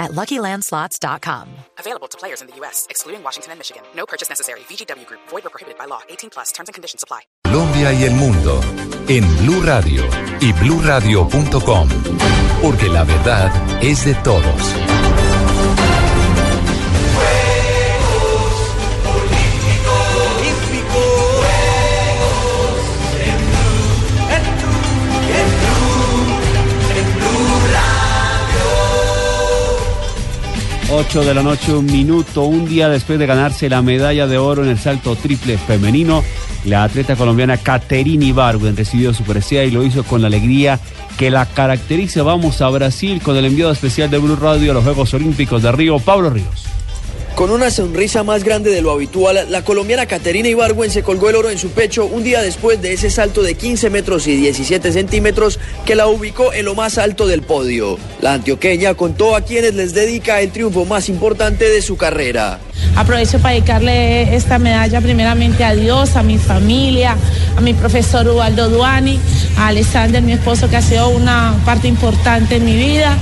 at LuckyLandSlots.com. Available to players in the U.S., excluding Washington and Michigan. No purchase necessary. VGW Group. Void or prohibited by law. 18 plus. Terms and conditions apply. Colombia y el mundo en Blue Radio y BlueRadio.com, porque la verdad es de todos. Ocho de la noche, un minuto, un día después de ganarse la medalla de oro en el salto triple femenino, la atleta colombiana Caterine Ibargüen recibió su presea y lo hizo con la alegría que la caracteriza. Vamos a Brasil con el enviado especial de Blue Radio a los Juegos Olímpicos de Río, Pablo Ríos. Con una sonrisa más grande de lo habitual, la colombiana Caterina Ibargüen se colgó el oro en su pecho un día después de ese salto de 15 metros y 17 centímetros que la ubicó en lo más alto del podio. La antioqueña contó a quienes les dedica el triunfo más importante de su carrera. Aprovecho para dedicarle esta medalla primeramente a Dios, a mi familia, a mi profesor Ubaldo Duani, a Alexander, mi esposo, que ha sido una parte importante en mi vida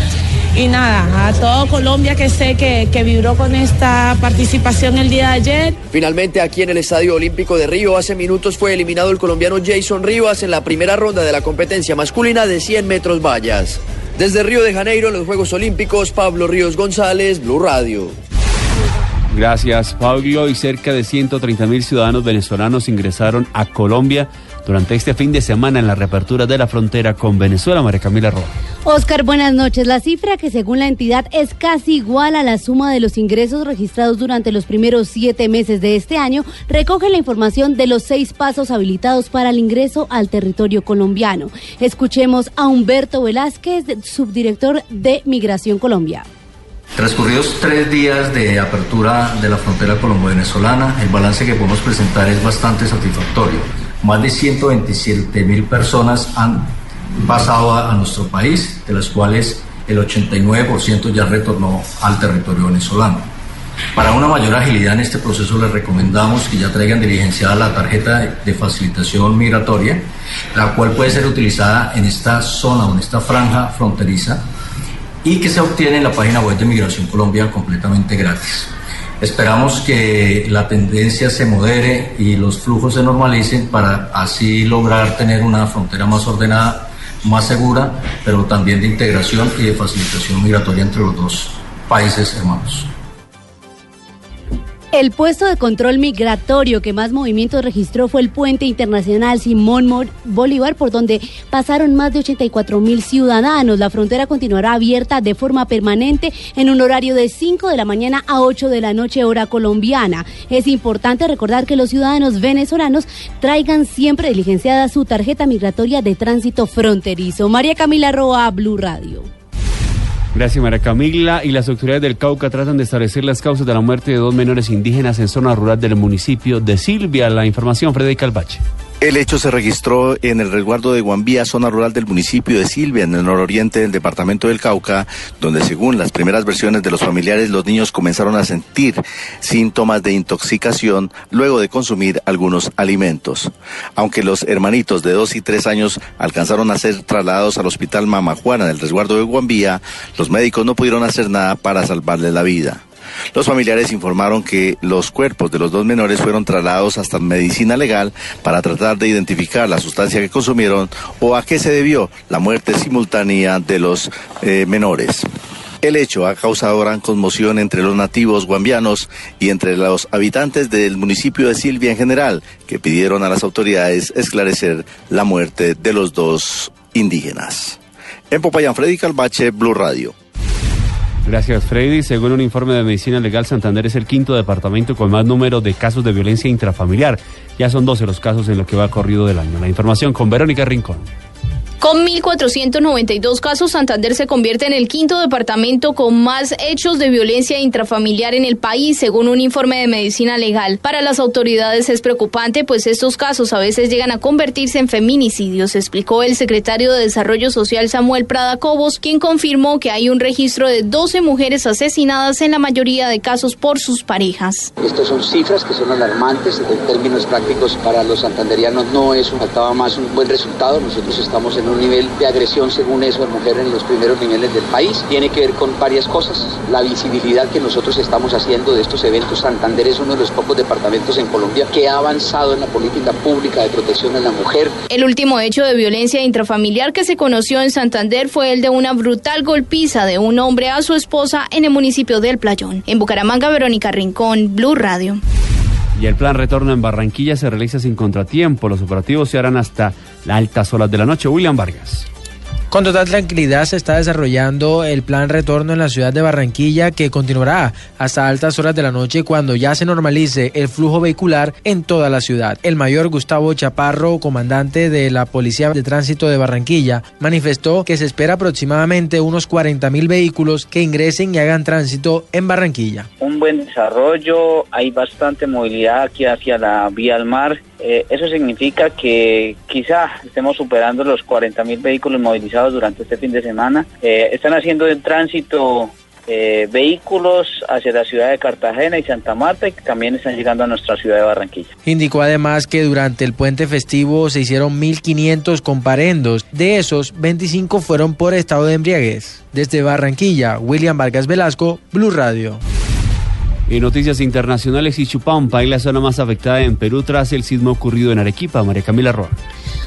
y nada, a todo Colombia que sé que, que, vibró con esta participación el día de ayer. Finalmente, aquí en el Estadio Olímpico de Río, hace minutos fue eliminado el colombiano Jason Rivas en la primera ronda de la competencia masculina de 100 metros vallas. Desde Río de Janeiro, en los Juegos Olímpicos, Pablo Ríos González, Blue Radio. Gracias, Pablo. Y cerca de 130 mil ciudadanos venezolanos ingresaron a Colombia durante este fin de semana en la reapertura de la frontera con Venezuela. María Camila Roa. Oscar, buenas noches. La cifra que según la entidad es casi igual a la suma de los ingresos registrados durante los primeros siete meses de este año, recoge la información de los seis pasos habilitados para el ingreso al territorio colombiano. Escuchemos a Humberto Velázquez, subdirector de Migración Colombia. Transcurridos tres días de apertura de la frontera colombo-venezolana, el balance que podemos presentar es bastante satisfactorio. Más de 127 mil personas han pasado a, nuestro país, de las cuales el 89% ya retornó al territorio venezolano. Para una mayor agilidad en este proceso les recomendamos que ya traigan diligenciada la tarjeta de, de facilitación migratoria, la cual puede ser utilizada en esta zona o en esta franja fronteriza y que se obtiene en la página web de Migración Colombia completamente gratis. Esperamos que la tendencia se modere y los flujos se normalicen para así lograr tener una frontera más ordenada, más segura, pero también de integración y de facilitación migratoria entre los dos países hermanos. El puesto de control migratorio que más movimientos registró fue el puente internacional Simón Bolívar, por donde pasaron más de 84 mil ciudadanos. La frontera continuará abierta de forma permanente en un horario de 5 de la mañana a 8 de la noche hora colombiana. Es importante recordar que los ciudadanos venezolanos traigan siempre diligenciada su tarjeta migratoria de tránsito fronterizo. María Camila Roa, Blue Radio. Gracias, María Camila. Y las autoridades del Cauca tratan de establecer las causas de la muerte de dos menores indígenas en zona rural del municipio de Silvia. La información, Freddy Calvache. El hecho se registró en el resguardo de Guambía, zona rural del municipio de Silvia, en el nororiente del departamento del Cauca, donde según las primeras versiones de los familiares, los niños comenzaron a sentir síntomas de intoxicación luego de consumir algunos alimentos. Aunque los hermanitos de dos y tres años alcanzaron a ser trasladados al hospital Mama Juana del resguardo de Guambía, los médicos no pudieron hacer nada para salvarles la vida. Los familiares informaron que los cuerpos de los dos menores fueron trasladados hasta medicina legal para tratar de identificar la sustancia que consumieron o a qué se debió la muerte simultánea de los eh, menores. El hecho ha causado gran conmoción entre los nativos guambianos y entre los habitantes del municipio de Silvia en general, que pidieron a las autoridades esclarecer la muerte de los dos indígenas. En Popayán, Freddy Calvache, Blue Radio. Gracias, Freddy. Según un informe de Medicina Legal, Santander es el quinto departamento con más número de casos de violencia intrafamiliar. Ya son 12 los casos en lo que va corrido del año. La información con Verónica Rincón. Con 1.492 casos, Santander se convierte en el quinto departamento con más hechos de violencia intrafamiliar en el país, según un informe de medicina legal. Para las autoridades es preocupante, pues estos casos a veces llegan a convertirse en feminicidios, explicó el secretario de Desarrollo Social Samuel Prada Cobos, quien confirmó que hay un registro de 12 mujeres asesinadas en la mayoría de casos por sus parejas. Estas son cifras que son alarmantes en términos prácticos para los santanderianos. No es faltaba más un buen resultado. Nosotros estamos en un nivel de agresión, según eso, de mujer en los primeros niveles del país. Tiene que ver con varias cosas. La visibilidad que nosotros estamos haciendo de estos eventos. Santander es uno de los pocos departamentos en Colombia que ha avanzado en la política pública de protección a la mujer. El último hecho de violencia intrafamiliar que se conoció en Santander fue el de una brutal golpiza de un hombre a su esposa en el municipio del Playón. En Bucaramanga, Verónica Rincón, Blue Radio. Y el plan retorno en Barranquilla se realiza sin contratiempo. Los operativos se harán hasta altas horas de la noche. William Vargas. Con total tranquilidad se está desarrollando el plan retorno en la ciudad de Barranquilla que continuará hasta altas horas de la noche cuando ya se normalice el flujo vehicular en toda la ciudad. El mayor Gustavo Chaparro, comandante de la Policía de Tránsito de Barranquilla, manifestó que se espera aproximadamente unos 40 mil vehículos que ingresen y hagan tránsito en Barranquilla. Un buen desarrollo, hay bastante movilidad aquí hacia la vía al mar. Eh, eso significa que quizá estemos superando los 40 mil vehículos movilizados durante este fin de semana. Eh, están haciendo el tránsito eh, vehículos hacia la ciudad de Cartagena y Santa Marta y también están llegando a nuestra ciudad de Barranquilla. Indicó además que durante el puente festivo se hicieron 1.500 comparendos. De esos, 25 fueron por estado de embriaguez. Desde Barranquilla, William Vargas Velasco, Blue Radio. En noticias internacionales, Ichupampa es la zona más afectada en Perú tras el sismo ocurrido en Arequipa. María Camila Roa.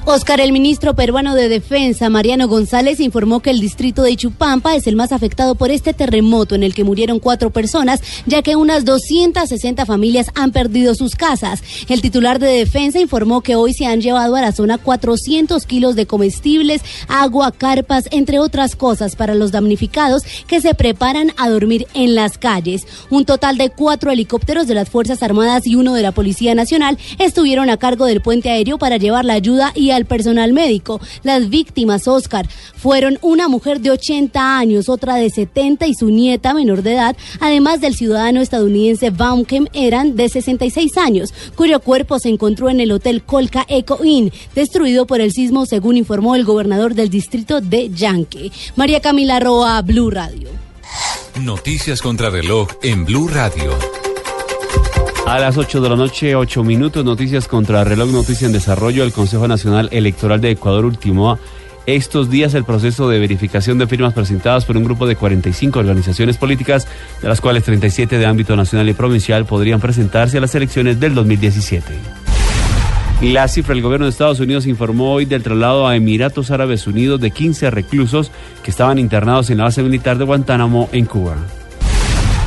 Oscar, el ministro peruano de Defensa, Mariano González, informó que el distrito de Ichupampa es el más afectado por este terremoto en el que murieron cuatro personas, ya que unas 260 familias han perdido sus casas. El titular de Defensa informó que hoy se han llevado a la zona 400 kilos de comestibles, agua, carpas, entre otras cosas para los damnificados que se preparan a dormir en las calles. Un total de cuatro helicópteros de las Fuerzas Armadas y uno de la Policía Nacional estuvieron a cargo del puente aéreo para llevar la ayuda y al personal médico. Las víctimas, Oscar, fueron una mujer de 80 años, otra de 70 y su nieta menor de edad, además del ciudadano estadounidense Baumkem, eran de 66 años, cuyo cuerpo se encontró en el hotel Colca Eco Inn, destruido por el sismo, según informó el gobernador del distrito de Yanque. María Camila Roa, Blue Radio. Noticias contra reloj en Blue Radio. A las 8 de la noche, 8 minutos, noticias contra reloj, noticia en desarrollo. El Consejo Nacional Electoral de Ecuador ultimó estos días el proceso de verificación de firmas presentadas por un grupo de 45 organizaciones políticas, de las cuales 37 de ámbito nacional y provincial podrían presentarse a las elecciones del 2017. La cifra del gobierno de Estados Unidos informó hoy del traslado a Emiratos Árabes Unidos de 15 reclusos que estaban internados en la base militar de Guantánamo en Cuba.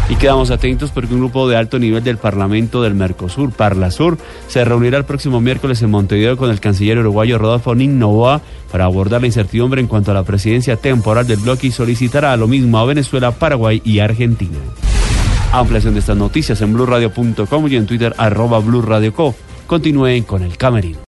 Y quedamos atentos porque un grupo de alto nivel del Parlamento del Mercosur, Parlasur, se reunirá el próximo miércoles en Montevideo con el canciller uruguayo Rodolfo Ninnovoa para abordar la incertidumbre en cuanto a la presidencia temporal del bloque y solicitará lo mismo a Venezuela, Paraguay y Argentina. Ampliación de estas noticias en blurradio.com y en Twitter arroba blurradioco. Continúen con el Camerino.